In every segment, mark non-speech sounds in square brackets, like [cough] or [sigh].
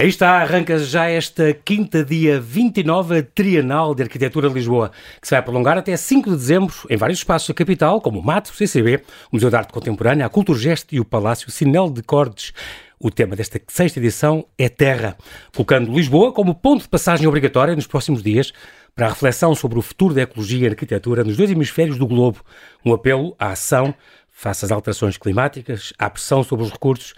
Aí está, arranca já esta quinta, dia 29, a Trienal de Arquitetura de Lisboa, que se vai prolongar até 5 de dezembro em vários espaços da capital, como o MAT, o CCB, o Museu de Arte Contemporânea, a Culturgest e o Palácio Sinel de Cordes. O tema desta sexta edição é Terra, colocando Lisboa como ponto de passagem obrigatória nos próximos dias para a reflexão sobre o futuro da ecologia e arquitetura nos dois hemisférios do globo, um apelo à ação face às alterações climáticas, à pressão sobre os recursos,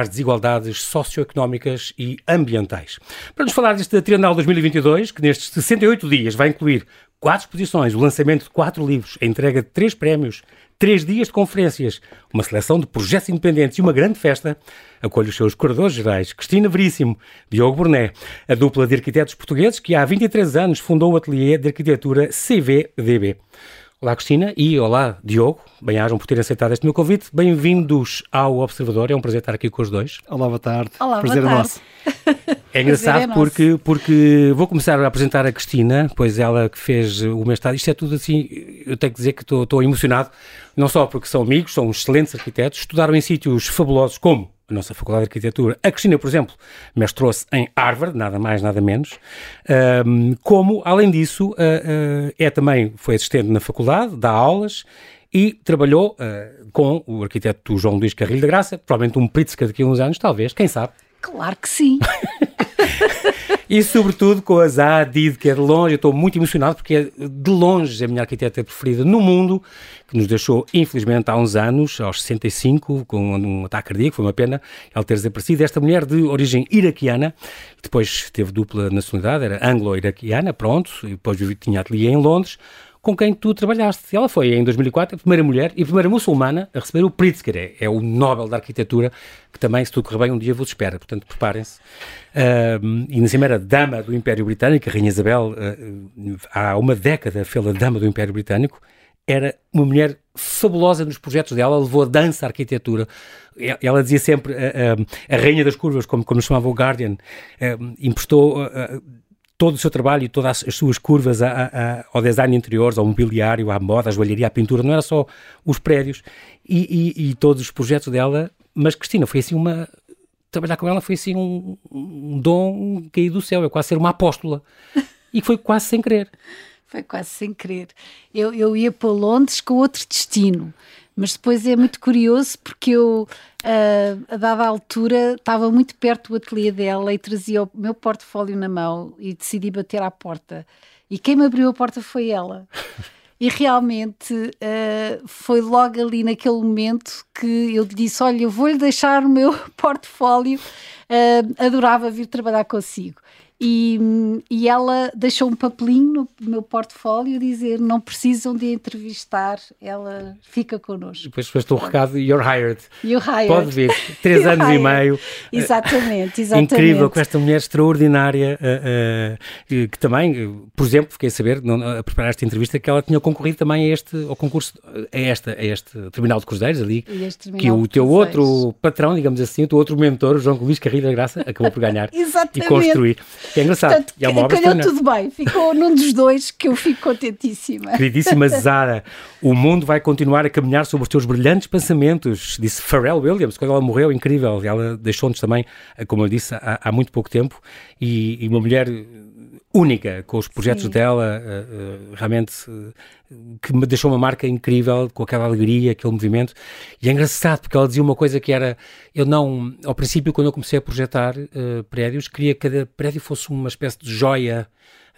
às desigualdades socioeconómicas e ambientais. Para nos falar deste Trienal 2022, que nestes 68 dias vai incluir quatro exposições, o lançamento de quatro livros, a entrega de três prémios, três dias de conferências, uma seleção de projetos independentes e uma grande festa, acolhe os seus curadores gerais, Cristina Veríssimo, Diogo Burné, a dupla de arquitetos portugueses que há 23 anos fundou o ateliê de arquitetura CVDB. Olá, Cristina, e olá, Diogo. Bem-ajam por terem aceitado este meu convite. Bem-vindos ao Observador. É um prazer estar aqui com os dois. Olá, boa tarde. Olá, prazer boa é tarde. nosso. [laughs] É engraçado é porque, porque vou começar a apresentar a Cristina, pois ela que fez o mestrado. Isto é tudo assim, eu tenho que dizer que estou, estou emocionado, não só porque são amigos, são excelentes arquitetos, estudaram em sítios fabulosos como a nossa Faculdade de Arquitetura. A Cristina, por exemplo, mestrou-se em Harvard, nada mais, nada menos. Ahm, como, além disso, ah, ah, é também, foi assistente na faculdade, dá aulas e trabalhou ah, com o arquiteto João Luís Carrilho da Graça, provavelmente um Pritzker daqui a uns anos, talvez, quem sabe. Claro que sim. [laughs] E sobretudo com a Zaha que é de longe, eu estou muito emocionado porque é de longe a minha arquiteta preferida no mundo, que nos deixou, infelizmente, há uns anos, aos 65, com um ataque cardíaco, foi uma pena ela ter desaparecido. Esta mulher de origem iraquiana, depois teve dupla nacionalidade, era anglo-iraquiana, pronto, e depois tinha ateliê em Londres, com quem tu trabalhaste. Ela foi, em 2004, a primeira mulher e a primeira muçulmana a receber o Pritzker, é, é o Nobel da Arquitetura, que também, se tudo correr bem, um dia vos espera. Portanto, preparem-se. Uh, e na cima era dama do Império Britânico, a Rainha Isabel, uh, há uma década fez a dama do Império Britânico, era uma mulher fabulosa nos projetos dela, levou a dança, a arquitetura. Ela dizia sempre uh, a rainha das curvas, como, como chamava o Guardian, emprestou todo o seu trabalho e todas as suas curvas a, a, ao design de interiores, ao mobiliário, à moda, à joalharia, à pintura, não era só os prédios e, e, e todos os projetos dela, mas Cristina foi assim uma trabalhar com ela foi assim um, um dom caído do céu, é quase ser uma apóstola. E foi quase sem querer. Foi quase sem querer. Eu, eu ia para Londres com outro destino, mas depois é muito curioso porque eu, uh, a dada altura, estava muito perto do ateliê dela e trazia o meu portfólio na mão e decidi bater à porta. E quem me abriu a porta foi ela. [laughs] E realmente uh, foi logo ali naquele momento que eu lhe disse: Olha, eu vou-lhe deixar o meu [laughs] portfólio, uh, adorava vir trabalhar consigo. E, e ela deixou um papelinho no meu portfólio dizer não precisam de entrevistar, ela fica connosco. Depois foste o recado, you're hired. You're hired. Pode vir, três You're anos e hired. meio. Exatamente, exatamente. [laughs] Incrível, com esta mulher extraordinária, uh, uh, que também, por exemplo, fiquei a saber, não, a preparar esta entrevista, que ela tinha concorrido também a este, ao concurso, a, esta, a este Tribunal de Cruzeiros ali, E que o teu outro patrão, digamos assim, o teu outro mentor, o João Luís Carrilho da Graça, acabou por ganhar [laughs] e construir. Que é engraçado. Portanto, e é uma obra calhou tudo bem, ficou num dos dois que eu fico contentíssima. Queridíssima [laughs] Zara, o mundo vai continuar a caminhar sobre os teus brilhantes pensamentos, disse Pharrell Williams, quando ela morreu, incrível. Ela deixou-nos também, como eu disse, há, há muito pouco tempo, e, e uma mulher única com os projetos Sim. dela, eh, eh, realmente eh, que me deixou uma marca incrível, com aquela alegria, aquele movimento. E é engraçado, porque ela dizia uma coisa que era: eu não, ao princípio, quando eu comecei a projetar prédios, queria que cada prédio fosse uma espécie de joia.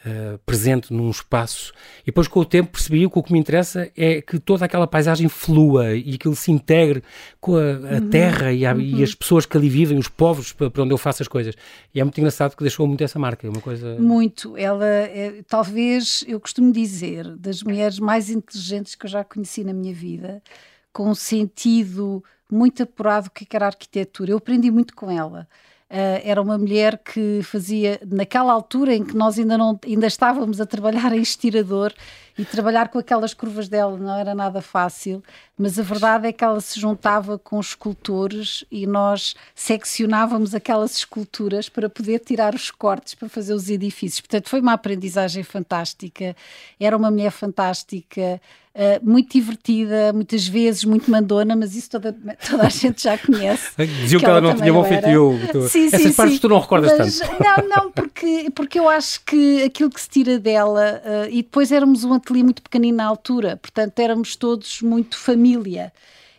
Eh, presente num espaço e depois com o tempo percebi que o que me interessa é que toda aquela paisagem flua e que ele se integre com a, a terra e, a- e as pessoas que ali vivem, os povos para para onde eu faço as coisas e é muito engraçado que deixou muito essa marca, é uma coisa Muito. Ela é, talvez, eu costumo dizer, das mulheres mais inteligentes que eu já conheci na minha vida, com um sentido muito apurado do que era a arquitetura. Eu aprendi muito com ela. Ah, era uma mulher que fazia, naquela altura em que nós ainda, não, ainda estávamos a trabalhar em estirador e trabalhar com aquelas curvas dela não era nada fácil, mas a verdade é que ela se juntava com escultores e nós seccionávamos aquelas esculturas para poder tirar os cortes para fazer os edifícios. Portanto, foi uma aprendizagem fantástica. Era uma mulher fantástica. Uh, muito divertida, muitas vezes muito mandona, mas isso toda, toda a gente já conhece. [laughs] Diziam que, ela, ela não tinha bom feitio. Sim, Essas sim, partes sim. tu não recordas mas, tanto. Não, não, porque, porque eu acho que aquilo que se tira dela, uh, e depois éramos um ateliê muito pequenino na altura, portanto éramos todos muito família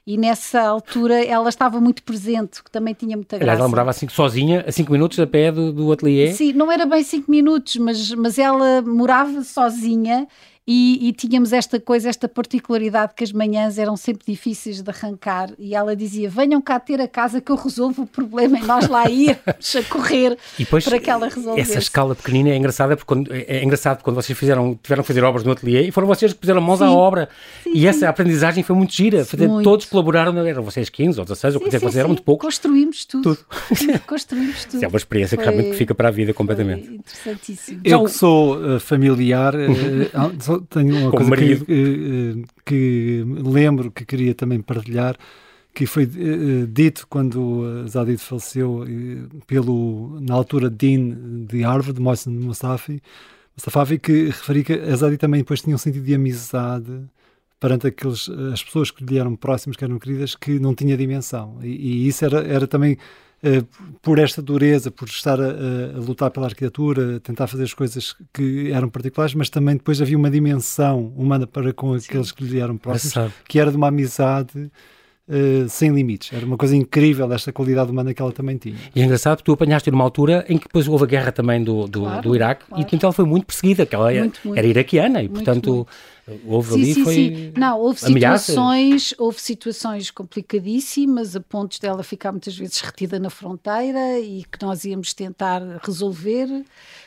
e nessa altura ela estava muito presente, que também tinha muita graça. ela morava assim, sozinha, a 5 minutos a pé do, do ateliê? Sim, não era bem 5 minutos, mas, mas ela morava sozinha e, e, tínhamos esta coisa, esta particularidade que as manhãs eram sempre difíceis de arrancar e ela dizia, venham cá ter a casa que eu resolvo o problema e nós lá íamos a correr depois, para que ela resolvesse. Essa escala pequenina é engraçada porque quando, é, é engraçado quando vocês fizeram, tiveram que fazer obras no ateliê e foram vocês que puseram mãos sim. à obra sim, e sim. essa aprendizagem foi muito gira, muito. todos colaboraram, eram vocês 15 ou 16 ou que fazer, era muito pouco. Construímos tudo. tudo. Construímos tudo. Isso é uma experiência foi, que realmente fica para a vida completamente. interessantíssimo. Eu que sou uh, familiar, [laughs] uh, tenho uma coisa que, que, que, lembro que queria também partilhar, que foi uh, dito quando Zadid faleceu uh, pelo, na altura, Dean de Harvard, Mohsen Mustafi, Mustafavi, que referia que a Zadid também depois tinha um sentido de amizade perante aqueles, as pessoas que lhe eram próximas, que eram queridas, que não tinha dimensão. E, e isso era, era também por esta dureza, por estar a, a, lutar pela arquitetura, a tentar fazer as coisas que eram particulares, mas também depois havia uma dimensão humana para com aqueles que lhe eram próximos, que era de uma amizade Uh, sem limites. Era uma coisa incrível esta qualidade humana que ela também tinha. E é engraçado que tu apanhaste numa altura em que depois houve a guerra também do, do, claro, do Iraque claro. e portanto ela foi muito perseguida, que ela muito, era, era iraquiana e portanto houve sim, ali sim, foi sim. Não, houve situações, houve situações complicadíssimas a pontos dela ficar muitas vezes retida na fronteira e que nós íamos tentar resolver.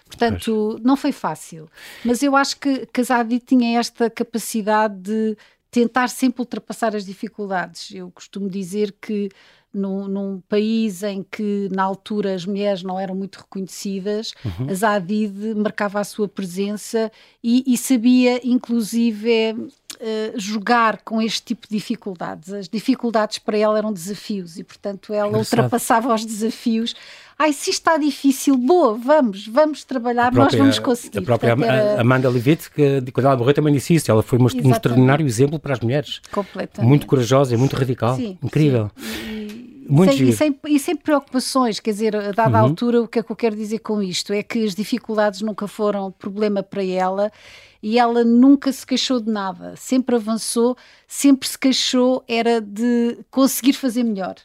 Portanto, não foi fácil. Mas eu acho que Casadi tinha esta capacidade de tentar sempre ultrapassar as dificuldades. Eu costumo dizer que num, num, país em que na altura as mulheres não eram muito reconhecidas, uhum. a Zadid marcava a sua presença e, e sabia inclusive uh, jogar com este tipo de dificuldades. As dificuldades para ela eram desafios e portanto ela ultrapassava os desafios ai, se está difícil, boa, vamos, vamos trabalhar, própria, nós vamos conseguir. A própria Portanto, era... Amanda Levitt, que quando ela morreu também disse isso, ela foi um extraordinário exemplo para as mulheres. Completamente. Muito corajosa e muito radical. Sim, Incrível. Sim. Muito sem, e, sem, e, sem, preocupações, quer dizer, a dada uhum. altura, o que é que eu quero dizer com isto? É que as dificuldades nunca foram problema para ela e ela nunca se queixou de nada, sempre avançou, sempre se queixou era de conseguir fazer melhor.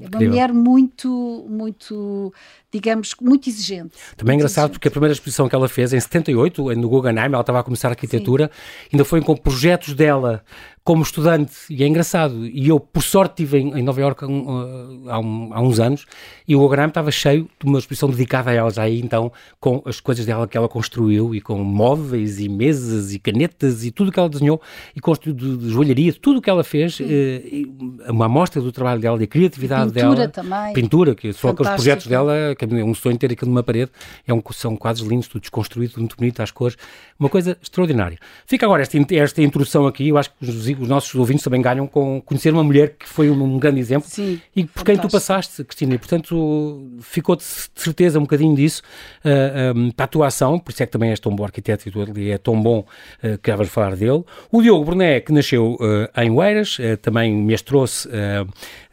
É uma mulher muito, muito, digamos, muito exigente. Também é engraçado exigente. porque a primeira exposição que ela fez em 78, no Guggenheim, ela estava a começar a arquitetura, Sim. ainda foi com projetos dela como estudante, e é engraçado, e eu, por sorte, estive em, em Nova Iorque um, há, um, há, uns anos, e o Guggenheim estava cheio de uma exposição dedicada a ela já aí, então, com as coisas dela que ela construiu, e com móveis, e mesas, e canetas, e tudo que ela desenhou, e construiu de, de joalharia, tudo o que ela fez, eh, uma amostra do trabalho dela, da criatividade pintura dela. Também. Pintura também. Só aqueles projetos dela, que é um sonho ter aquilo numa parede, é um, são quadros lindos, tudo desconstruído, tudo muito bonito, às cores, uma coisa extraordinária. Fica agora esta, esta introdução aqui, eu acho que os os nossos ouvintes também ganham com conhecer uma mulher que foi um, um grande exemplo Sim, e por quem tu passaste, Cristina, e portanto ficou de certeza um bocadinho disso uh, ah, um, para a tua ação, por isso é que também és tão bom arquiteto e tu ali é tão bom uh, que já vais falar dele. O Diogo Bruné, que nasceu uh, em Oeiras, também mestrou-se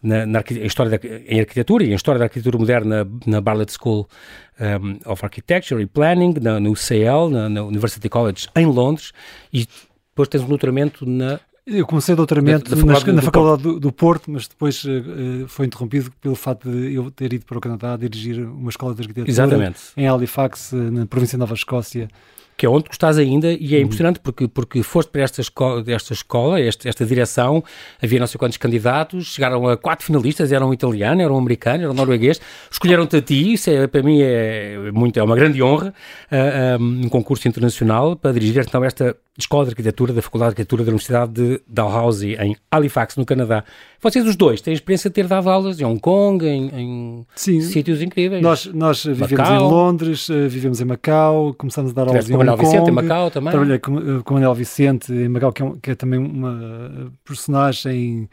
na, na história da, em arquitetura e em história da arquitetura moderna na, na Bartlett School um, of Architecture e Planning, na, no UCL, na, na University College em Londres, e depois tens um doutoramento na eu comecei doutoramento da, na, faculdade do, do, Porto, mas depois uh, foi interrompido pelo fato de eu ter ido para o Canadá dirigir uma escola de arquitetura Exatamente. em Halifax, uh, na província de Nova Escócia que é onde tu estás ainda, e é uhum. impressionante porque, porque foste para esta escola, esta, escola esta, esta direção, havia não sei quantos candidatos, chegaram a quatro finalistas, eram um italiano, eram um americano, eram um norueguês, escolheram-te a ti, isso é, para mim é, muito, é uma grande honra, uh, um, concurso internacional para dirigir então esta Escola de Arquitetura da Faculdade de Arquitetura da Universidade de Dalhousie, em Halifax, no Canadá. Vocês os dois têm experiência de ter dado aulas em Hong Kong, em, em sítios incríveis. Nós, nós vivemos Macau. em Londres, eh, vivemos em Macau, começamos a dar aulas em Hong Kong. Vicente em Macau também. Trabalhei com, eh, com Manuel Vicente em Macau, que é, que é também uma personagem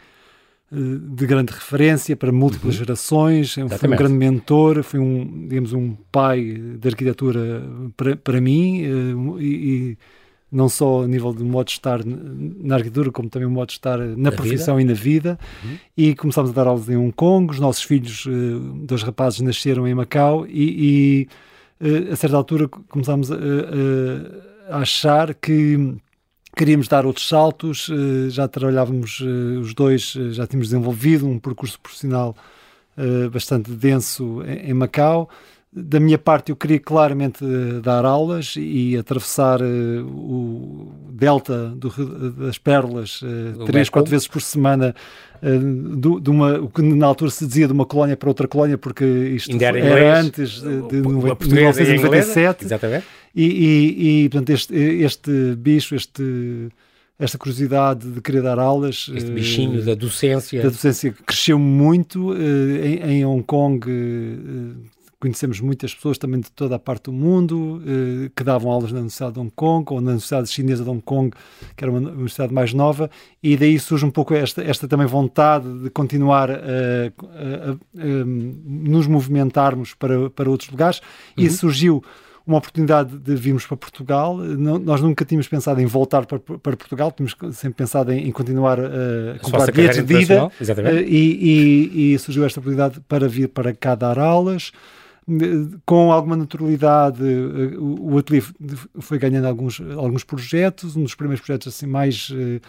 eh, de grande referência para múltiplas uhum. gerações, Exatamente. foi um grande mentor, foi um, digamos, um pai de arquitetura para, para mim e, e não só a nível do modo de estar na arquitetura, como também o modo de estar na, profissão vida. e na vida. Uhum. E começámos a dar aulas em Hong Kong. Os nossos filhos, dois rapazes, nasceram em Macau e, e a certa altura começámos a, a, achar que queríamos dar outros saltos, uh, já trabalhávamos os dois, já tínhamos desenvolvido um percurso profissional bastante denso em Macau da minha parte, eu queria claramente uh, dar aulas e atravessar uh, o delta do, das Pérolas uh, três, quatro vezes por semana, do, de uma, o que na altura se dizia de uma colónia para outra colónia, porque isto era, era, antes de, de, de 1997. Exatamente. E, e, e, portanto, este, este bicho, este esta curiosidade de querer dar aulas. Este bichinho uh, da docência. Da docência cresceu muito. Uh, em, em, Hong Kong uh, conhecemos muitas pessoas também de toda a parte do mundo eh, que davam aulas na Universidade de Hong Kong ou na Universidade Chinesa de Hong Kong, que era uma universidade mais nova, e daí surge um pouco esta, esta também vontade de continuar a, a, a, nos movimentarmos para, para outros lugares, uhum. e surgiu uma oportunidade de virmos para Portugal. Não, nós nunca tínhamos pensado em voltar para, para Portugal, tínhamos sempre pensado em, em continuar a comprar bilhetes de ida uh, e, e, e, surgiu esta oportunidade para vir para cá dar aulas com alguma naturalidade eh, o ateliê foi ganhando alguns, alguns projetos, um dos primeiros projetos assim mais uh,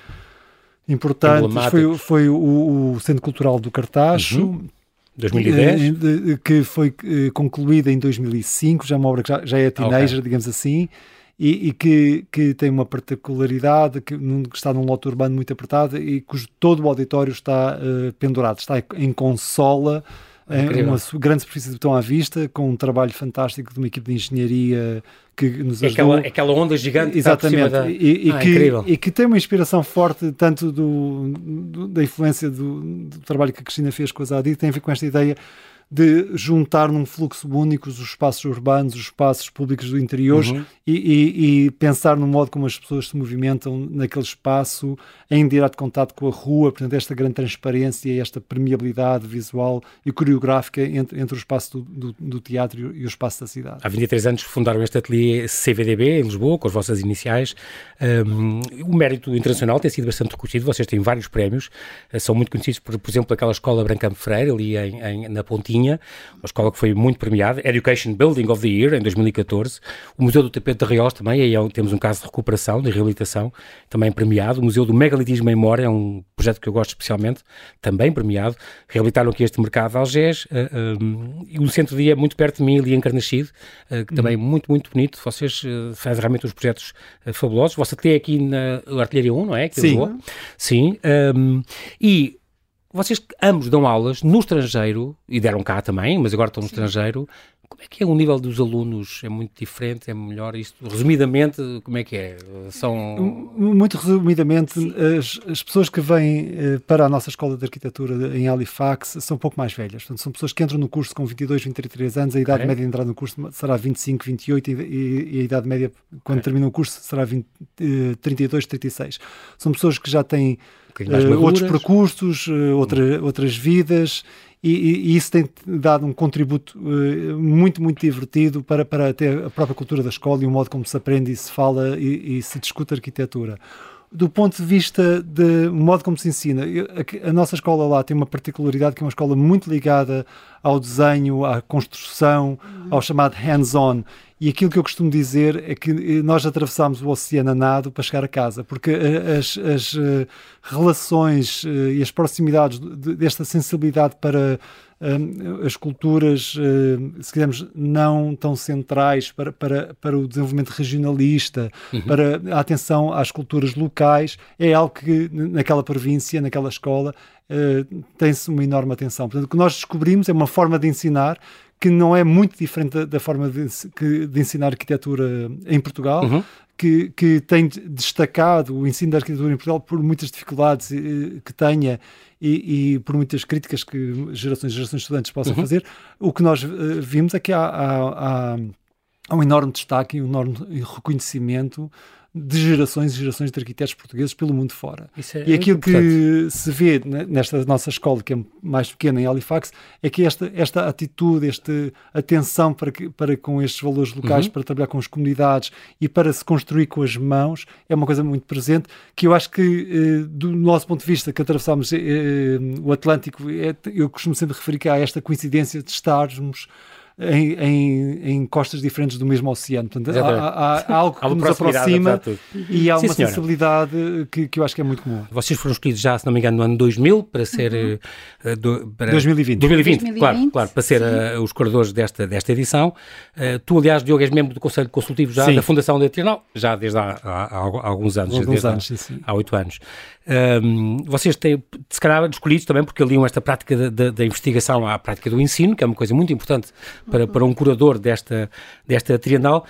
importantes foi, foi o, o, Centro Cultural do Cartacho, uhum. 2010? Eh, que foi concluída em 2005, já é uma obra que já, já é teenager, okay. digamos assim, e, e, que, que tem uma particularidade, que, que, está num lote urbano muito apertado e cujo todo o auditório está uh, pendurado, está em consola, é uma grande superfície de botão à vista, com um trabalho fantástico de uma equipe de engenharia que nos é ajudou. Aquela, aquela onda gigante Exatamente. Da... E, e, ah, que, e, que, tem uma inspiração forte tanto do, do da influência do, do, trabalho que a Cristina fez com a Zadi, tem a ver com esta ideia de juntar num fluxo único os espaços urbanos, os espaços públicos do interior uhum. e, e, e, pensar no modo como as pessoas se movimentam naquele espaço em direto contato com a rua, portanto esta grande transparência, esta permeabilidade visual e coreográfica entre, entre o espaço do, do, do teatro e o espaço da cidade. Há 23 anos fundaram este ateliê CVDB em Lisboa, com as vossas iniciais. Um, o mérito internacional tem sido bastante reconhecido, vocês têm vários prémios, eh, são muito conhecidos por, por exemplo, aquela escola Brancamp Freire, ali em, em, na Pontinha, uma escola que foi muito premiada, Education Building of the Year, em 2014. O Museu do Tapete de Riós também, aí é temos um caso de recuperação, de reabilitação, também premiado. O Museu do Megalitismo em Memória, é um projeto que eu gosto especialmente, também premiado. Reabilitaram aqui este mercado de Algés. Uh, uh, e o centro de dia muito perto de mim, ali em Carnaxide, uh, que também é muito, muito bonito. Vocês fazem realmente uns projetos fabulosos. Você tem aqui na Artilharia 1, não é? Aqui Sim. Sim. Um, e vocês ambos dão aulas no estrangeiro, e deram cá também, mas agora estão no Sim. estrangeiro. Como é que é o nível dos alunos? É muito diferente? É melhor isto? Resumidamente, como é que é? São... Muito resumidamente, as, as, pessoas que vêm eh, para a nossa Escola de Arquitetura em Halifax são um pouco mais velhas. Portanto, são pessoas que entram no curso com 22, 23 anos, a idade okay. média de entrar no curso será 25, 28 e, e a idade média, quando okay. termina o curso, será 20, 32, 36. São pessoas que já têm uh, outros percursos, uh, outra, outras vidas, e, e, isso tem dado um contributo uh, muito, muito divertido para, para até a própria cultura da escola e o modo como se aprende e se fala e, e se discute arquitetura do ponto de vista do modo como se ensina, a, a, nossa escola lá tem uma particularidade que é uma escola muito ligada ao desenho, à construção, uhum. ao chamado hands-on. E aquilo que eu costumo dizer é que eh, nós atravessámos o oceano a nado para chegar a casa, porque eh, as, as eh, relações e as proximidades desta sensibilidade para as culturas, se quisermos, não tão centrais para, para, para o desenvolvimento regionalista, uhum. para a atenção às culturas locais, é algo que naquela província, naquela escola, tem-se uma enorme atenção. Portanto, o que nós descobrimos é uma forma de ensinar que não é muito diferente da, da forma de, de, ensinar arquitetura em Portugal, uhum. que, que tem destacado o ensino da arquitetura em Portugal por muitas dificuldades eh, que tenha e, e, por muitas críticas que gerações e gerações de estudantes possam uhum. fazer. O que nós uh, vimos é que há, há, há, há um enorme destaque e um enorme reconhecimento de gerações e gerações de arquitetos portugueses pelo mundo fora. É e aquilo que se vê nesta nossa escola, que é mais pequena em Halifax, é que esta, esta atitude, esta atenção para, que, para com estes valores locais, uhum. para trabalhar com as comunidades e para se construir com as mãos, é uma coisa muito presente, que eu acho que, eh, do nosso ponto de vista, que atravessámos eh, eh, o Atlântico, é, eu costumo sempre referir que há esta coincidência de estarmos em, em, em, costas diferentes do mesmo oceano. Portanto, há, há, há, algo que nos aproxima e há Sim, uma senhora. sensibilidade que, que eu acho que é muito comum. Vocês foram escolhidos já, se não me engano, no ano 2000 para ser... Uhum. Uh, do, para 2020. 2020. 2020, claro, claro, para ser uh, os curadores desta, desta edição. Uh, tu, aliás, Diogo, és membro do Conselho Consultivo já sim. da Fundação da Trienal, já desde há, há, há alguns anos. Alguns desde anos, há, sim, há oito anos. Um, vocês têm, se calhar, escolhidos também porque aliam esta prática da investigação à prática do ensino, que é uma coisa muito importante para, para um curador desta, desta trienal.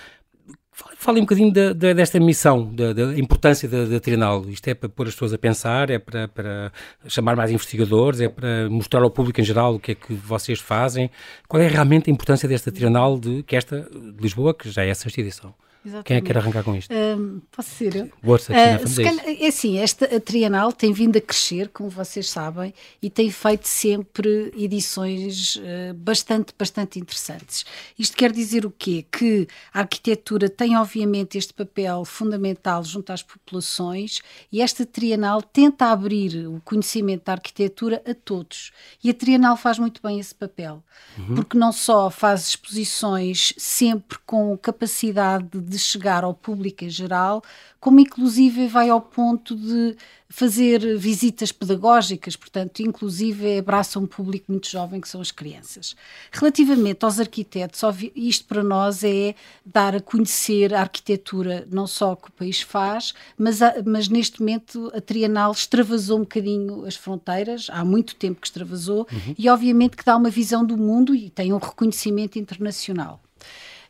Fale um bocadinho da, desta missão, da, da importância da, da, Trienal. Isto é para pôr as pessoas a pensar, é para, para, chamar mais investigadores, é para mostrar ao público em geral o que é que vocês fazem. Qual é realmente a importância desta Trienal, de, que esta de Lisboa, que já é a sexta edição? Exatamente. Quem é que quer arrancar com isto? Um, posso ser eu? Bolsa, uh, calhar, é assim, esta a Trienal tem vindo a crescer, como vocês sabem, e tem feito sempre edições uh, bastante, bastante interessantes. Isto quer dizer o quê? Que a arquitetura tem, obviamente, este papel fundamental junto às populações e esta Trienal tenta abrir o conhecimento da arquitetura a todos. E a Trienal faz muito bem esse papel, uhum. porque não só faz exposições sempre com capacidade de de chegar ao público em geral, como inclusive vai ao ponto de fazer visitas pedagógicas, portanto, inclusive abraça um público muito jovem que são as crianças. Relativamente aos arquitetos, isto para nós é dar a conhecer a arquitetura, não só que o país faz, mas, a, mas neste momento a Trienal extravasou um bocadinho as fronteiras, há muito tempo que extravasou, uhum. e obviamente que dá uma visão do mundo e tem um reconhecimento internacional.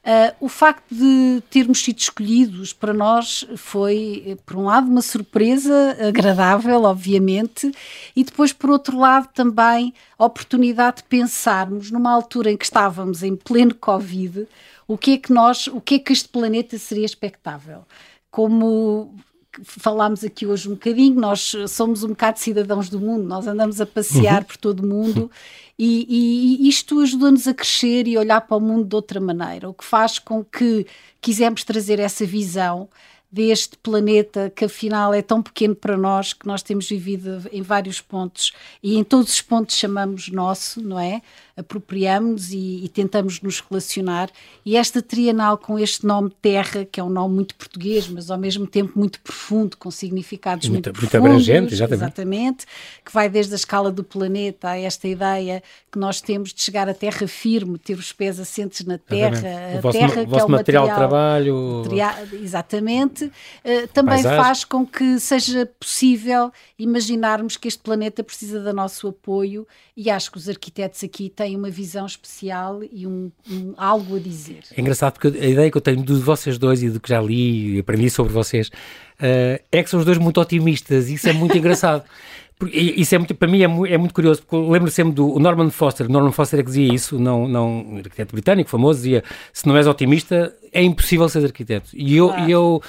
Uh, o facto de termos sido escolhidos para nós foi, por um lado, uma surpresa agradável, obviamente, e depois, por outro lado, também a oportunidade de pensarmos numa altura em que estávamos em pleno Covid, o que é que nós, o que é que este planeta seria expectável. Como falámos aqui hoje um bocadinho, nós somos um bocado cidadãos do mundo, nós andamos a passear uhum. por todo o mundo e, e isto ajuda-nos a crescer e olhar para o mundo de outra maneira, o que faz com que quisemos trazer essa visão deste planeta que afinal é tão pequeno para nós que nós temos vivido em vários pontos e em todos os pontos chamamos nosso, não é? apropriamos e, e, tentamos nos relacionar. E esta trienal com este nome Terra, que é um nome muito português, mas ao mesmo tempo muito profundo, com significados muito, muito, muito abrangente, exatamente. exatamente, que vai desde a escala do planeta a esta ideia que nós temos de chegar à terra firme, ter os pés assentes na terra, exatamente. a vosso, terra que é o material, de trabalho, material, exatamente, uh, também paisagem. faz com que seja possível imaginarmos que este planeta precisa do nosso apoio e acho que os arquitetos aqui têm uma visão especial e um, um, algo a dizer. É engraçado porque a ideia que eu tenho de vocês dois e do que já li e aprendi sobre vocês uh, é que são os dois muito otimistas e isso é muito engraçado. [laughs] Porque isso é muito, para mim é muito, é muito curioso, porque lembro sempre do Norman Foster, Norman Foster é que dizia isso, não, não, um arquiteto britânico famoso, dizia, se não és otimista, é impossível ser arquiteto. E eu, claro. eu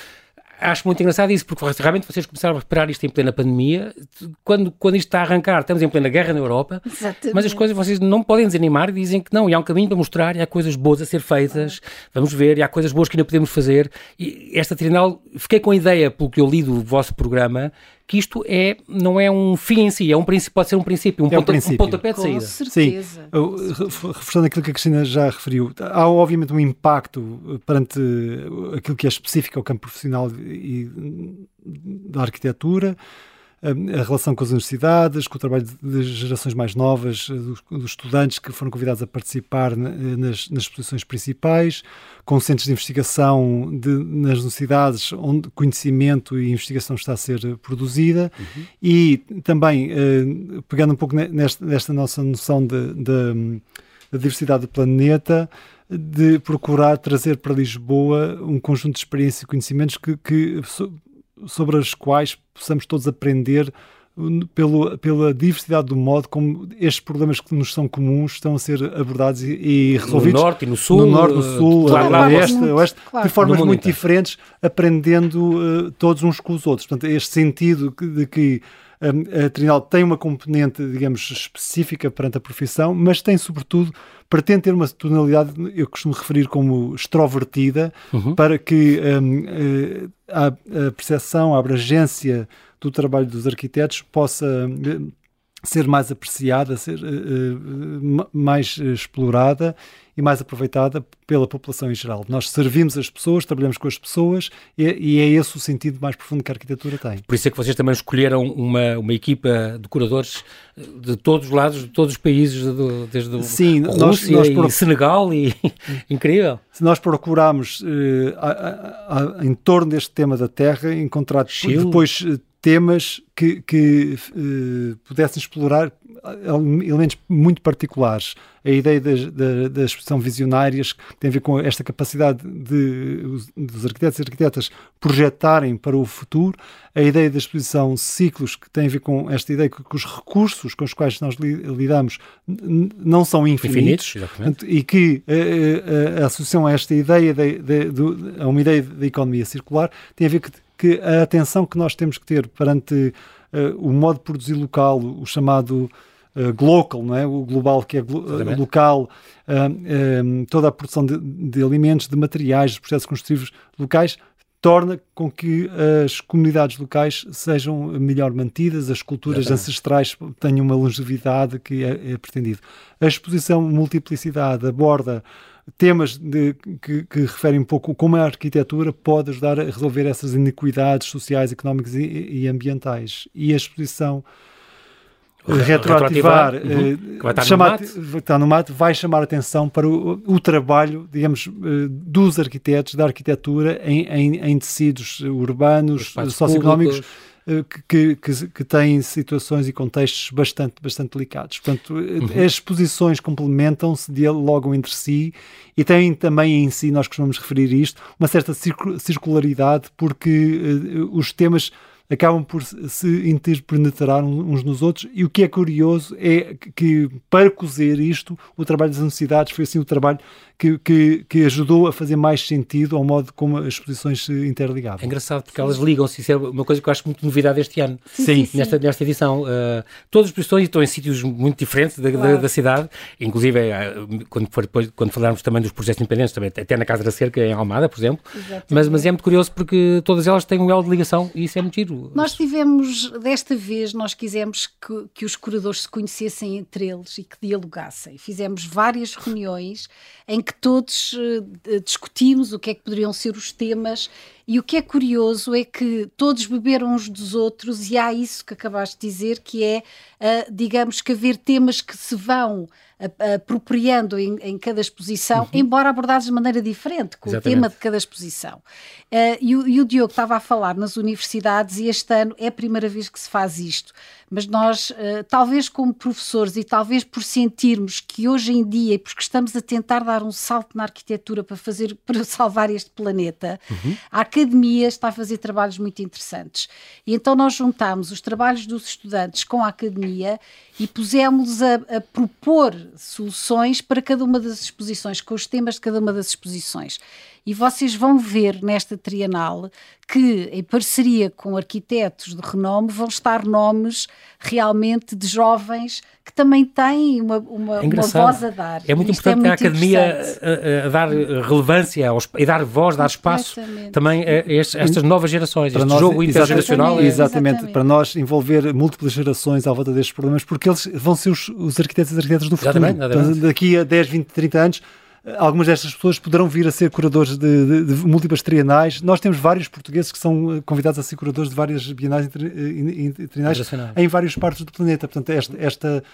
acho muito engraçado isso, porque realmente vocês começaram a reparar isto em plena pandemia, quando, quando isto está a arrancar, estamos em plena guerra na Europa, Exatamente. mas as coisas vocês não podem desanimar, dizem que não, e há um caminho para mostrar, e há coisas boas a ser feitas, vamos ver, e há coisas boas que ainda podemos fazer, e esta trinal, fiquei com a ideia, pelo que eu li do vosso programa, que isto é, não é um fim em si, é um princípio, pode ser um princípio, um, é um, ponta, princípio. um pontapé de saída. Com certeza. Sim, reforçando aquilo que a Cristina já referiu, há obviamente um impacto perante aquilo que é específico ao campo profissional e da arquitetura, a relação com as universidades, com o trabalho das gerações mais novas, dos, dos estudantes que foram convidados a participar nas, nas exposições principais, com centros de investigação de, nas universidades onde conhecimento e investigação está a ser produzida uhum. e também, eh, pegando um pouco nesta, nesta nossa noção da diversidade do planeta, de procurar trazer para Lisboa um conjunto de experiências e conhecimentos que, que sobre as quais possamos todos aprender pelo, pela diversidade do modo como estes problemas que nos são comuns estão a ser abordados e, e resolvidos. No norte e no sul. No norte, no sul, claro, a oeste, claro. de formas muito diferentes, aprendendo uh, todos uns com os outros. Portanto, este sentido de que a Trinal tem uma componente, digamos, específica perante a profissão, mas tem, sobretudo, pretende ter uma tonalidade, eu costumo referir como extrovertida, uhum. para que um, eh, a, a percepção, a abrangência do trabalho dos arquitetos possa eh, ser mais apreciada, ser uh, mais explorada e mais aproveitada pela população em geral. Nós servimos as pessoas, trabalhamos com as pessoas e, e, é esse o sentido mais profundo que a arquitetura tem. Por isso é que vocês também escolheram uma, uma equipa de curadores de todos os lados, de todos os países, do, desde o Sim, Rússia nós, nós e Senegal e [laughs] incrível. Se nós procurarmos uh, a, a, em torno deste tema da terra, encontrar Chile. depois temas que, que uh, pudessem explorar elementos muito particulares. A ideia da, da, da expressão visionárias que tem a ver com esta capacidade de, dos arquitetos e arquitetas projetarem para o futuro. A ideia da exposição ciclos que tem a ver com esta ideia que, que os recursos com os quais nós lidamos não são infinitos, infinitos e que a, a, a, associação a esta ideia de, de, de, a uma ideia da economia circular tem a ver que, que a atenção que nós temos que ter perante o modo de produzir local, o chamado uh, global, não é? o global que é uh, local, uh, toda a produção de, de, alimentos, de materiais, de processos construtivos locais, torna com que as comunidades locais sejam melhor mantidas, as culturas Exatamente. ancestrais tenham uma longevidade que é, é pretendido. A exposição Multiplicidade aborda temas de, que, que, referem um pouco como a arquitetura pode ajudar a resolver essas inequidades sociais, económicas e, e ambientais. E a exposição retroativar, uhum. vai, estar chamar, no está no mato, vai chamar atenção para o, o, trabalho, digamos, eh, dos arquitetos, da arquitetura em, em, em tecidos urbanos, socioeconómicos, eh, que, que, que, têm situações e contextos bastante, bastante delicados. Portanto, uhum. as exposições complementam-se, dialogam entre si e têm também em si, nós costumamos referir isto, uma certa circularidade, porque uh, os temas acabam por se interpenetrar uns nos outros e o que é curioso é que para cozer isto o trabalho das universidades foi assim o trabalho que, que, que, ajudou a fazer mais sentido ao modo como as exposições se interligavam. É engraçado porque sim. elas ligam-se, isso é uma coisa que eu acho muito novidade este ano, sim, sim, Nesta, nesta edição. Uh, todas as exposições estão em sítios muito diferentes da, claro. da, da cidade, inclusive uh, quando, for, depois, quando falarmos também dos projetos independentes, também, até na Casa da Cerca, em Almada, por exemplo, mas, mas é muito curioso porque todas elas têm um elo de ligação e isso é muito giro. Nós tivemos, desta vez, nós quisemos que, que os corredores se conhecessem entre eles e que dialogassem. Fizemos várias reuniões em que todos uh, discutimos o que é que poderiam ser os temas e o que é curioso é que todos beberam uns dos outros e há isso que acabaste de dizer, que é, uh, digamos, que haver temas que se vão apropriando em, em, cada exposição, uhum. embora abordados de maneira diferente, com Exatamente. o tema de cada exposição. Uh, e, o, e, o, Diogo estava a falar nas universidades e este ano é a primeira vez que se faz isto mas nós, uh, talvez como professores e talvez por sentirmos que hoje em dia, porque estamos a tentar dar um salto na arquitetura para fazer, [laughs] para salvar este planeta, uhum. a academia está a fazer trabalhos muito interessantes. E então nós juntamos os trabalhos dos estudantes com a academia e pusemos a, a propor soluções para cada uma das exposições, com os temas de cada uma das exposições. E vocês vão ver nesta trienal que, em parceria com arquitetos de renome, vão estar nomes realmente de jovens que também têm uma, uma, é uma voz a dar. É muito Isto é importante é muito a academia a, a, dar relevância aos, e dar voz, dar espaço também a, a estas novas gerações, para este nós, jogo intergeracional. Exatamente, é... exatamente, para nós envolver múltiplas gerações à volta destes problemas, porque eles vão ser os, os arquitetos e as arquitetas do futuro. Exatamente, exatamente. Daqui a 10, 20, 30 anos algumas destas pessoas poderão vir a ser curadores de, de, de, múltiplas trienais. Nós temos vários portugueses que são eh, convidados a ser curadores de várias bienais trienais em várias partes do planeta. Portanto, esta, esta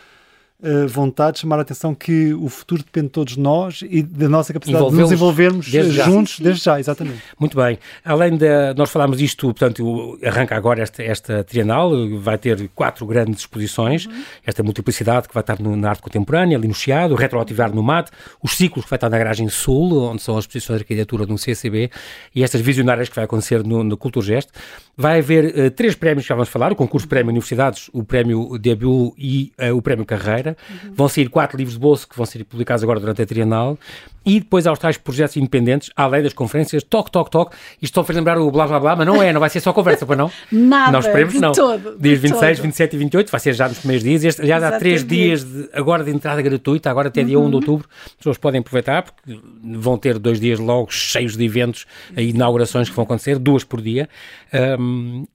uh, vontade de chamar a atenção que o futuro depende de todos nós e da nossa capacidade de nos envolvermos desde juntos já. desde já, exatamente. Muito bem. Além de nós falarmos isto, portanto, arranca agora esta, esta trienal, vai ter quatro grandes exposições, uhum. esta multiplicidade que vai estar no, na arte contemporânea, ali no Chiado, o retroativar no MAT, os ciclos que vai estar na Garagem Sul, onde são as exposições de arquitetura no CCB, e estas visionárias que vai acontecer no, no Culturgest. Vai haver uh, três prémios que já vamos falar, o concurso Prémio Universidades, o Prémio Debut e uh, o Prémio Carreira. Uhum. Vão sair quatro livros de bolso que vão ser publicados agora durante a trienal. E depois há os tais projetos independentes, além das conferências, toque, toque, toque. Isto só fez lembrar o blá blá blá, mas não é, não vai ser só conversa, para não? [laughs] Nada, Nós esperemos, não. Todo, dias 26, todo. 27 e 28, vai ser já nos primeiros dias. Este, aliás, há três dias de, agora de entrada gratuita, agora até dia uhum. 1 de outubro. As pessoas podem aproveitar, porque vão ter dois dias logo cheios de eventos e inaugurações que vão acontecer, duas por dia. Um,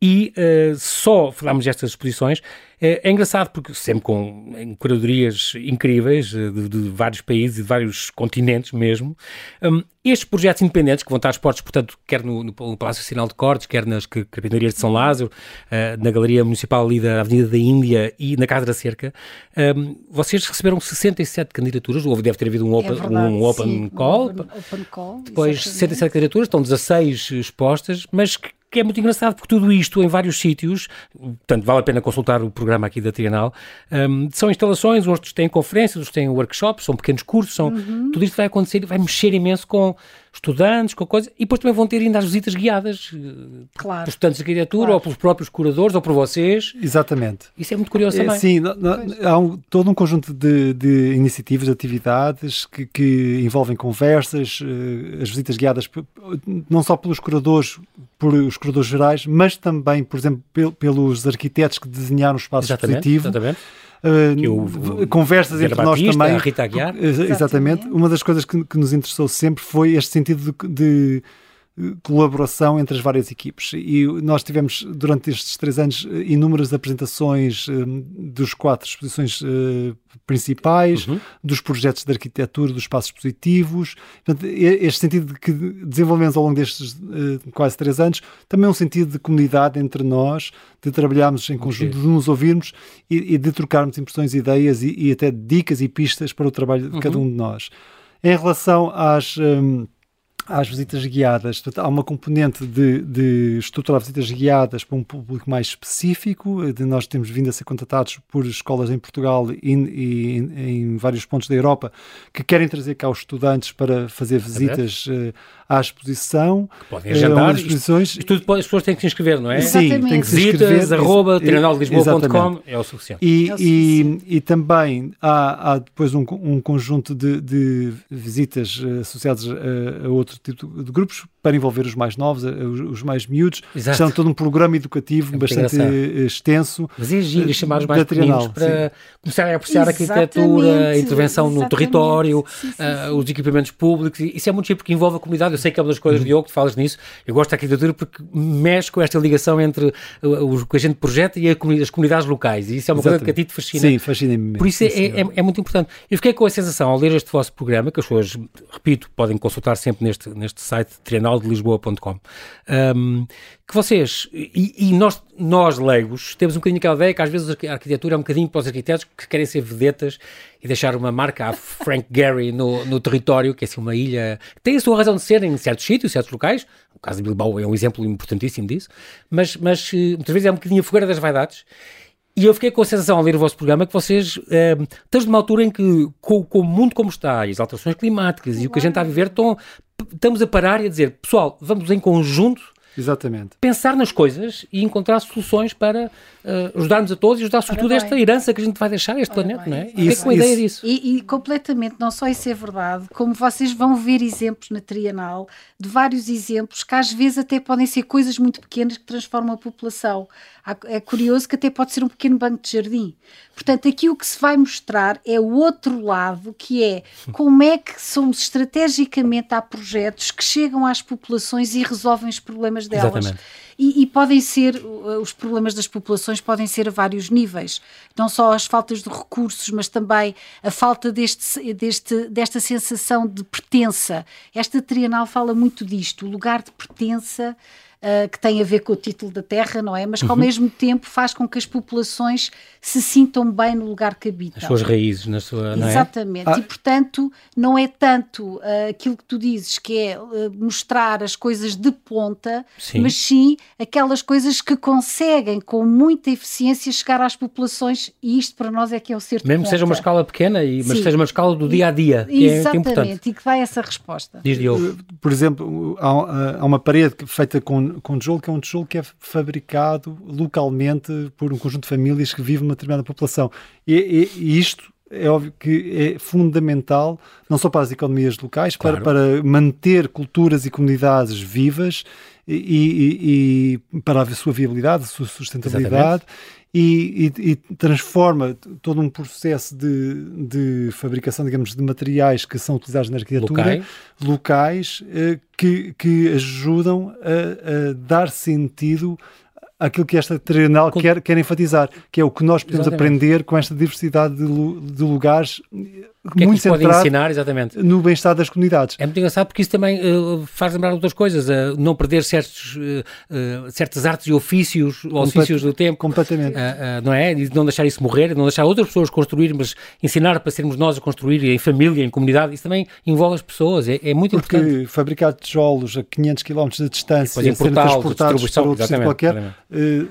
e uh, só falámos destas exposições. É, é, engraçado porque sempre com curadorias incríveis eh, de, de, vários países e de vários continentes mesmo, um, estes projetos independentes que vão estar expostos, portanto, quer no, no, no Palácio Sinal de Cortes, quer nas Carpintarias de São Lázaro, uh, na Galeria Municipal ali da Avenida da Índia e na Casa da Cerca, um, vocês receberam 67 candidaturas, houve, deve ter havido um open, é verdade, um open sim, call, um open, open call, depois exatamente. 67 candidaturas, estão 16 expostas, mas que que é muito engraçado porque tudo isto em vários sítios, portanto vale a pena consultar o programa aqui da Trienal, um, são instalações, uns têm conferências, outros têm workshops, são pequenos cursos, são, uhum. tudo isto vai acontecer e vai mexer imenso com estudantes, com coisas, e depois também vão ter ainda as visitas guiadas eh, claro. por estudantes de arquitetura claro. ou pelos próprios curadores ou por vocês. Exatamente. Isso é muito curioso é, também. Sim, há um, todo um conjunto de, de iniciativas, de atividades que, que, envolvem conversas, uh, as visitas guiadas não só pelos curadores, por os curadores gerais, mas também, por exemplo, pel, pelos arquitetos que desenharam o espaço exatamente, expositivo. Exatamente uh, conversas entre nós também. A Rita Aguiar. Exatamente. Exatamente. Uma das coisas que, que, nos interessou sempre foi este sentido de, de colaboração entre as várias equipes. E nós tivemos, durante estes três anos, inúmeras apresentações um, dos quatro exposições uh, principais, uhum. dos projetos de arquitetura, dos espaços positivos. Portanto, este sentido que desenvolvemos ao longo destes uh, quase três anos, também um sentido de comunidade entre nós, de trabalharmos em conjunto, okay. de nos ouvirmos e, e, de trocarmos impressões, ideias e, e, até dicas e pistas para o trabalho de uhum. cada um de nós. Em relação às. Um, às visitas guiadas. Portanto, há uma componente de, de estruturar visitas guiadas para um público mais específico. De nós temos vindo a ser contatados por escolas em Portugal e, e em vários pontos da Europa que querem trazer cá os estudantes para fazer visitas é à exposição. Que podem agendar. Uh, exposições. Isto, isto tudo, as pessoas têm que se inscrever, não é? Sim, tem que se inscrever. Visitas, arroba, trienaldelisboa.com é o suficiente. E, e, e, também há, há depois um, um conjunto de, de visitas associadas a, a outro tipo de grupos para envolver os mais novos, os, os mais miúdos. Exato. São todo um programa educativo é bastante engraçado. extenso. Mas é giro chamar os mais pequeninos para sim. começarem a apreciar exatamente, a arquitetura, a intervenção exatamente. no território, sim, sim, uh, os equipamentos públicos. Isso é muito giro porque envolve a comunidade. Eu sei que é uma das coisas, uhum. Diogo, que falas nisso. Eu gosto da arquitetura porque mexe com esta ligação entre o que a gente projeta e a, as comunidades locais. E isso é uma exatamente. coisa que a ti te fascina. Sim, fascina-me. Por isso é, é, é, muito importante. Eu fiquei com a sensação, ao ler este vosso programa, que as pessoas, repito, podem consultar sempre neste, neste site trienal de Lisboa.com. Um, que vocês, e, e, nós, nós leigos, temos um bocadinho aquela ideia que às vezes a arquitetura é um bocadinho para os arquitetos que querem ser vedetas e deixar uma marca a Frank [laughs] Gehry no, no território, que é assim uma ilha, tem a sua razão de ser em certos sítios, certos locais, o caso de Bilbao é um exemplo importantíssimo disso, mas, mas eh, muitas vezes é um bocadinho a fogueira das vaidades e eu fiquei com a sensação ao ler o vosso programa que vocês eh, estão numa altura em que, com, com, o mundo como está, e as alterações climáticas e o que a gente está a viver, estão, estamos a parar e a dizer, pessoal, vamos em conjunto Exatamente. Pensar nas coisas e encontrar soluções para uh, ajudar-nos a todos e ajudar sobretudo esta herança que a gente vai deixar a este Ora planeta, bem. não é? E isso, com a ideia disso. E, e, completamente, não só isso é verdade, como vocês vão ver exemplos na Trienal, de vários exemplos que às vezes até podem ser coisas muito pequenas que transformam a população. É curioso que até pode ser um pequeno banco de jardim. Portanto, aqui o que se vai mostrar é o outro lado, que é como é que somos estrategicamente há projetos que chegam às populações e resolvem os problemas delas. E, e, podem ser, os problemas das populações podem ser a vários níveis, não só as faltas de recursos, mas também a falta deste, deste, desta sensação de pertença. Esta trienal fala muito disto, o lugar de pertença uh, que tem a ver com o título da terra, não é? Mas que ao uhum. mesmo tempo faz com que as populações se sintam bem no lugar que habitam. As suas raízes, na sua. Não é? Exatamente. Ah. E portanto, não é tanto uh, aquilo que tu dizes, que é uh, mostrar as coisas de ponta, sim. mas sim aquelas coisas que conseguem com muita eficiência chegar às populações, e isto para nós é que é o ser Mesmo que seja uma escala pequena, e, mas sim. seja uma escala do dia a dia. Que é Exatamente, é importante. e que dá essa resposta. Diz Diogo. Por exemplo, há, há uma parede feita com com, tijolo, que é um tijolo que é fabricado localmente por um conjunto de famílias que vivem numa determinada população. E, e isto é óbvio que é fundamental, não só para as economias locais, claro. para, para manter culturas e comunidades vivas e, e, e, para a sua viabilidade, a sua sustentabilidade e, e, transforma todo um processo de, de, fabricação, digamos, de materiais que são utilizados na arquitetura locais, locais eh, que, que ajudam a, a dar sentido aquilo que esta trienal com... quer, quer enfatizar, que é o que nós podemos Exatamente. aprender com esta diversidade de, de lugares que muito é pode ensinar, exatamente. no bem-estar das comunidades. É muito engraçado porque isso também uh, faz lembrar outras coisas, uh, não perder certos, uh, certas artes e ofícios, ofícios do tempo. Completamente. não é? E não deixar isso morrer, não deixar outras pessoas construir, mas ensinar para sermos nós a construir em família, em comunidade, isso também envolve as pessoas, é, é muito porque importante. Porque fabricar tijolos a 500 km de distância, e serem transportados para outro sítio qualquer,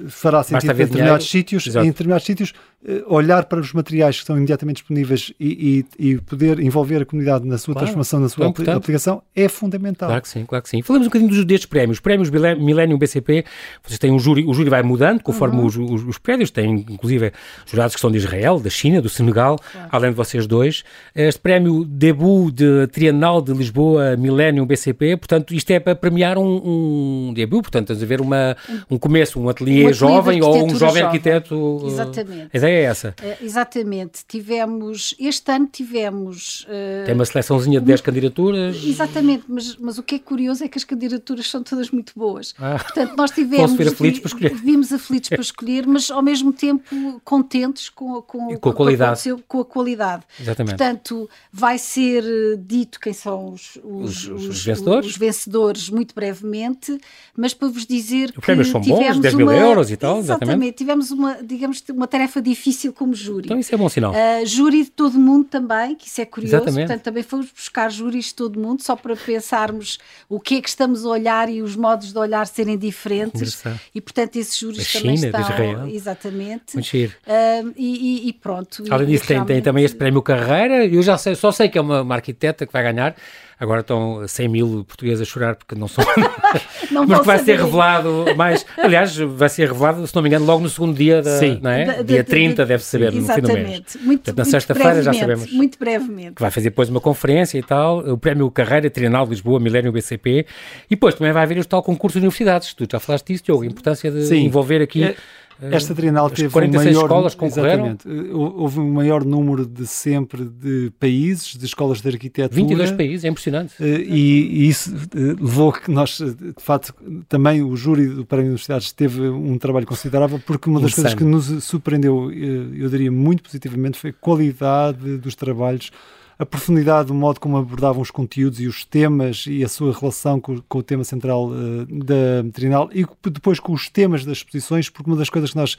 fará sentido em determinados sítios, em determinados sítios eh, olhar para os materiais que estão imediatamente disponíveis e, e, e poder envolver a comunidade na sua claro, transformação, na sua é aplicação, é fundamental. Claro que sim, claro que sim. Falamos um bocadinho dos, destes prémios. Prémios Millennium BCP, vocês têm um júri, o júri vai mudando conforme uhum. os, os, os, prédios, têm inclusive jurados que são de Israel, da China, do Senegal, claro. além de vocês dois. Este prémio debut de Trienal de Lisboa Millennium BCP, portanto, isto é para premiar um, um debut, portanto, estamos a ver uma, um começo, um ateliê, um jovem ou um jovem, jovem. arquiteto. Exatamente. A é essa. Uh, exatamente. Tivemos, este ano tivemos... Uh, Tem uma seleçãozinha de 10 candidaturas? Exatamente, mas, mas o que é curioso é que as candidaturas são todas muito boas. Ah, Portanto, nós tivemos... Posso aflitos para escolher. Vimos aflitos para escolher, mas ao mesmo tempo contentes com, com, com, com a qualidade. Com a qualidade. Exatamente. Portanto, vai ser eh, dito quem são os, os, os, os vencedores? os vencedores muito brevemente, mas para vos dizer Os prémios são bons, 10 mil uma, euros e tal, exatamente. exatamente. Tivemos uma, digamos, uma tarefa difícil como júri. Então isso é bom sinal. Uh, júri de todo mundo também, que isso é curioso. Exatamente. Portanto, também fomos buscar júris de todo mundo, só para pensarmos o que é que estamos a olhar e os modos de olhar serem diferentes. E, portanto, esses júris da também China, estão... De Israel. Exatamente. Muito giro. Uh, e, e, pronto. Além disso, tem, tem, também este prémio Carreira. Eu já sei, só sei que é uma, uma arquiteta que vai ganhar. Agora estão 100 mil portugueses a chorar porque não são. [laughs] não [laughs] Mas que vai ser revelado mais. Aliás, vai ser revelado, se não me engano, logo no segundo dia, da, Sim. Não é? Da, dia 30, deve saber, no fim do mês. Muito, Portanto, na sexta-feira já sabemos. Muito brevemente. Que vai fazer depois uma conferência e tal, o Prémio Carreira Trienal de Lisboa, Milênio BCP. E depois também vai haver o tal concurso de universidades. Tu já falaste disso, Diogo, a importância de Sim. envolver aqui. É esta Trienal teve 46 um maior, escolas concorreram? Exatamente. Eh, houve um maior número de sempre de países, de escolas de arquitetura. 22 países, é impressionante. Eh, e, e isso eh, levou que nós, de facto, também o júri do Prémio de Universidades teve um trabalho considerável, porque uma das coisas que nos surpreendeu, eu diria muito positivamente, foi a qualidade dos trabalhos a profundidade do modo como abordavam os conteúdos e os temas e a sua relação com, com o tema central uh, da Trinal e depois com os temas das exposições, porque uma das coisas que nós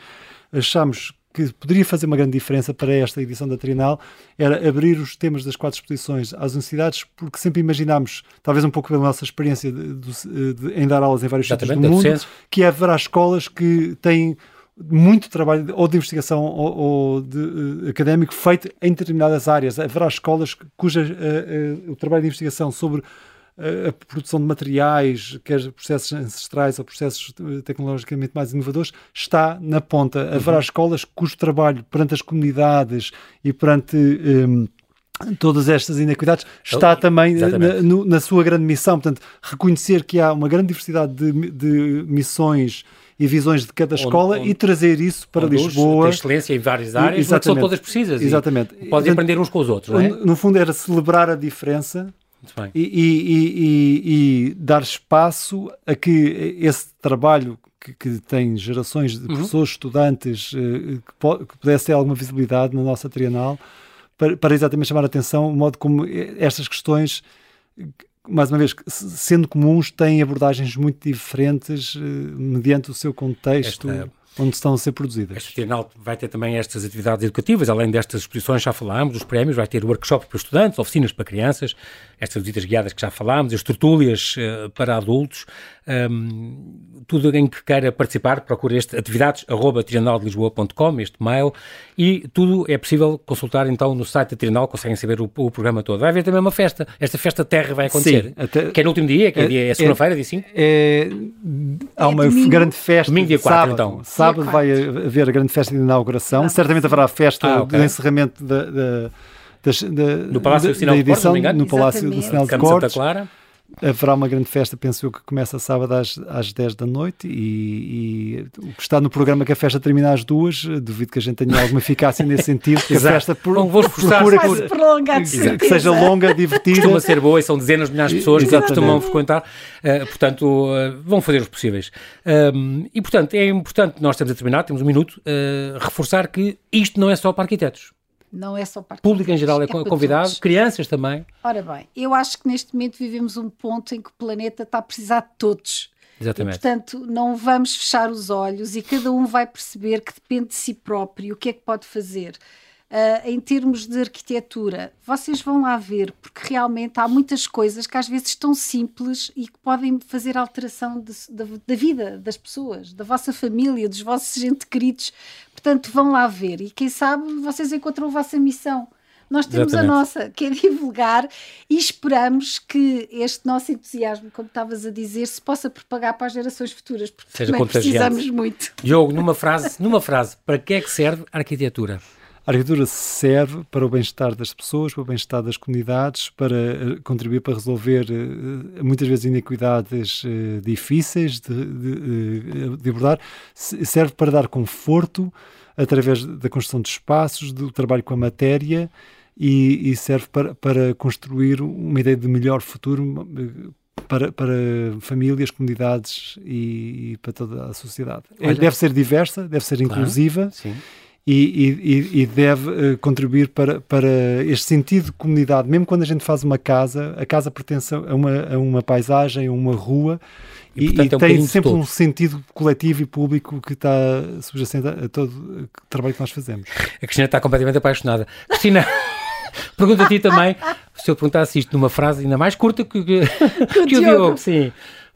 achamos que poderia fazer uma grande diferença para esta edição da Trinal era abrir os temas das quatro exposições às universidades, porque sempre imaginámos, talvez um pouco pela nossa experiência de, de, de, em dar aulas em vários sítios do mundo, que haverá escolas que têm muito trabalho ou de investigação ou, ou de, uh, académico feito em determinadas áreas. Haverá escolas cuja uh, o trabalho de investigação sobre a produção de materiais, quer processos ancestrais ou processos tecnologicamente mais inovadores, está na ponta. Uhum. Haverá escolas cujo trabalho perante as comunidades e perante um, todas estas inequidades está também na, na, sua grande missão. Portanto, reconhecer que há uma grande diversidade de, de missões e visões de cada escola onde, e trazer isso para Lisboa. excelência em várias áreas, Exatamente. são todas precisas. Exatamente. podem aprender uns com os outros, é? No fundo era celebrar a diferença e, e, e, e, dar espaço a que esse trabalho que, que tem gerações de uhum. professores, estudantes, uh, que, que pudesse ter alguma visibilidade na nossa trienal, para, para exatamente chamar a atenção o modo como estas questões mais uma vez, sendo comuns, têm abordagens muito diferentes uh, mediante o seu contexto. Esta, onde estão a ser produzidas. Este Trienal vai ter também estas atividades educativas, além destas exposições já falámos, os prémios, vai ter workshops para estudantes, oficinas para crianças, estas visitas guiadas que já falámos, as tertúlias uh, para adultos, um, tudo em que queira participar, procure este atividades arroba trienaldelisboa.com, este mail, e tudo é possível consultar então no site da Trienal, conseguem saber o, o, programa todo. Vai haver também uma festa, esta festa Terra vai acontecer, Sim, até, que é no último dia, que é, é, é segunda-feira, dia 5? É, há uma domingo. grande festa. Domingo dia 4, sábado, então. Sábado vai haver a grande festa de inauguração, ah, certamente haverá a festa ah, okay. de encerramento da das, da, no Palácio da, da edição, Porto, no Palácio do Sinal de Cortes. Santa Clara. Haverá uma grande festa, penso eu, que começa sábado às, às 10 da noite e, e o que está no programa que a festa termina às duas, duvido que a gente tenha alguma eficácia nesse sentido, que a festa por, Bom, vou procura que, que, que, seja longa, divertida. Costuma ser boa e são dezenas de milhares de pessoas que costumam frequentar, uh, portanto, uh, vão fazer os possíveis. Um, e, portanto, é importante, nós estamos a terminar, temos um minuto, uh, reforçar que isto não é só para arquitetos. Não é só para Público em geral é, é convidado, crianças também. Ora bem, eu acho que neste momento vivemos um ponto em que o planeta está a precisar de todos. Exatamente. E, portanto, não vamos fechar os olhos e cada um vai perceber que depende de si próprio, o que é que pode fazer. Uh, em termos de arquitetura, vocês vão lá ver, porque realmente há muitas coisas que às vezes estão simples e que podem fazer alteração de, de, da vida das pessoas, da vossa família, dos vossos [laughs] entes queridos. Portanto, vão lá ver e quem sabe vocês encontram a vossa missão. Nós temos Exatamente. a nossa, que é divulgar, e esperamos que este nosso entusiasmo, como estavas a dizer, se possa propagar para as gerações futuras, porque Seja precisamos muito. Diogo, numa frase, numa frase, para que é que serve a arquitetura? A arquitetura serve para o bem-estar das pessoas, para o bem-estar das comunidades, para eh, contribuir para resolver eh, muitas vezes inequidades eh, difíceis de, de, de, abordar, serve para dar conforto através da construção de espaços, do trabalho com a matéria e, e serve para, para construir uma ideia de melhor futuro para, para famílias, comunidades e, e para toda a sociedade. Olha, deve ser diversa, deve ser inclusiva. Claro, e, e, e, deve uh, contribuir para, para este sentido de comunidade. Mesmo quando a gente faz uma casa, a casa pertence a uma, a uma paisagem, a uma rua, e, e, portanto, é um tem sempre um sentido coletivo e público que está subjacente a, a todo o trabalho que nós fazemos. A Cristina está completamente apaixonada. Cristina, [laughs] pergunto a ti também, se eu perguntasse isto numa frase ainda mais curta que, que, [laughs] que o Diogo, sim.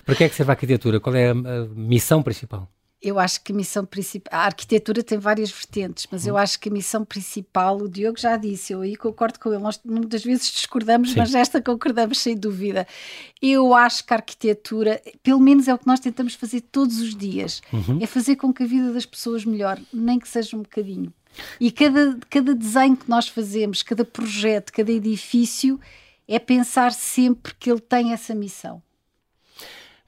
Para que é que serve a arquitetura? Qual é a, a missão principal? Eu acho que a missão principal. A arquitetura tem várias vertentes, mas eu hum. acho que a missão principal, o Diogo já disse, eu aí concordo com ele. Nós muitas vezes discordamos, Sim. mas esta concordamos sem dúvida. Eu acho que a arquitetura, pelo menos é o que nós tentamos fazer todos os dias, uhum. é fazer com que a vida das pessoas melhore, nem que seja um bocadinho. E cada, cada desenho que nós fazemos, cada projeto, cada edifício, é pensar sempre que ele tem essa missão.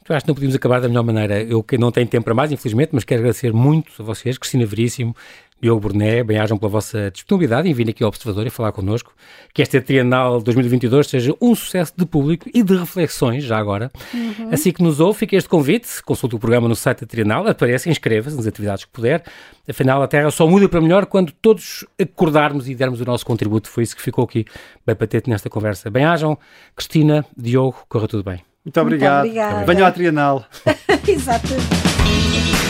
Eu acho que não podíamos acabar da melhor maneira. Eu que não tenho tempo para mais, infelizmente, mas quero agradecer muito a vocês, Cristina Veríssimo, Diogo Burné, bem-ajam pela vossa disponibilidade em vir aqui ao Observador e falar connosco. Que esta Trienal 2022 seja um sucesso de público e de reflexões, já agora. Uhum. Assim que nos ouve, fica este convite, consulte o programa no site da Trienal, aparece, inscreva-se nas atividades que puder. Afinal, a Terra só muda para melhor quando todos acordarmos e dermos o nosso contributo. Foi isso que ficou aqui bem patente nesta conversa. Bem-ajam, Cristina, Diogo, corra tudo bem. Muito obrigado. Muito obrigada. Venham à Trienal. [laughs] Exatamente.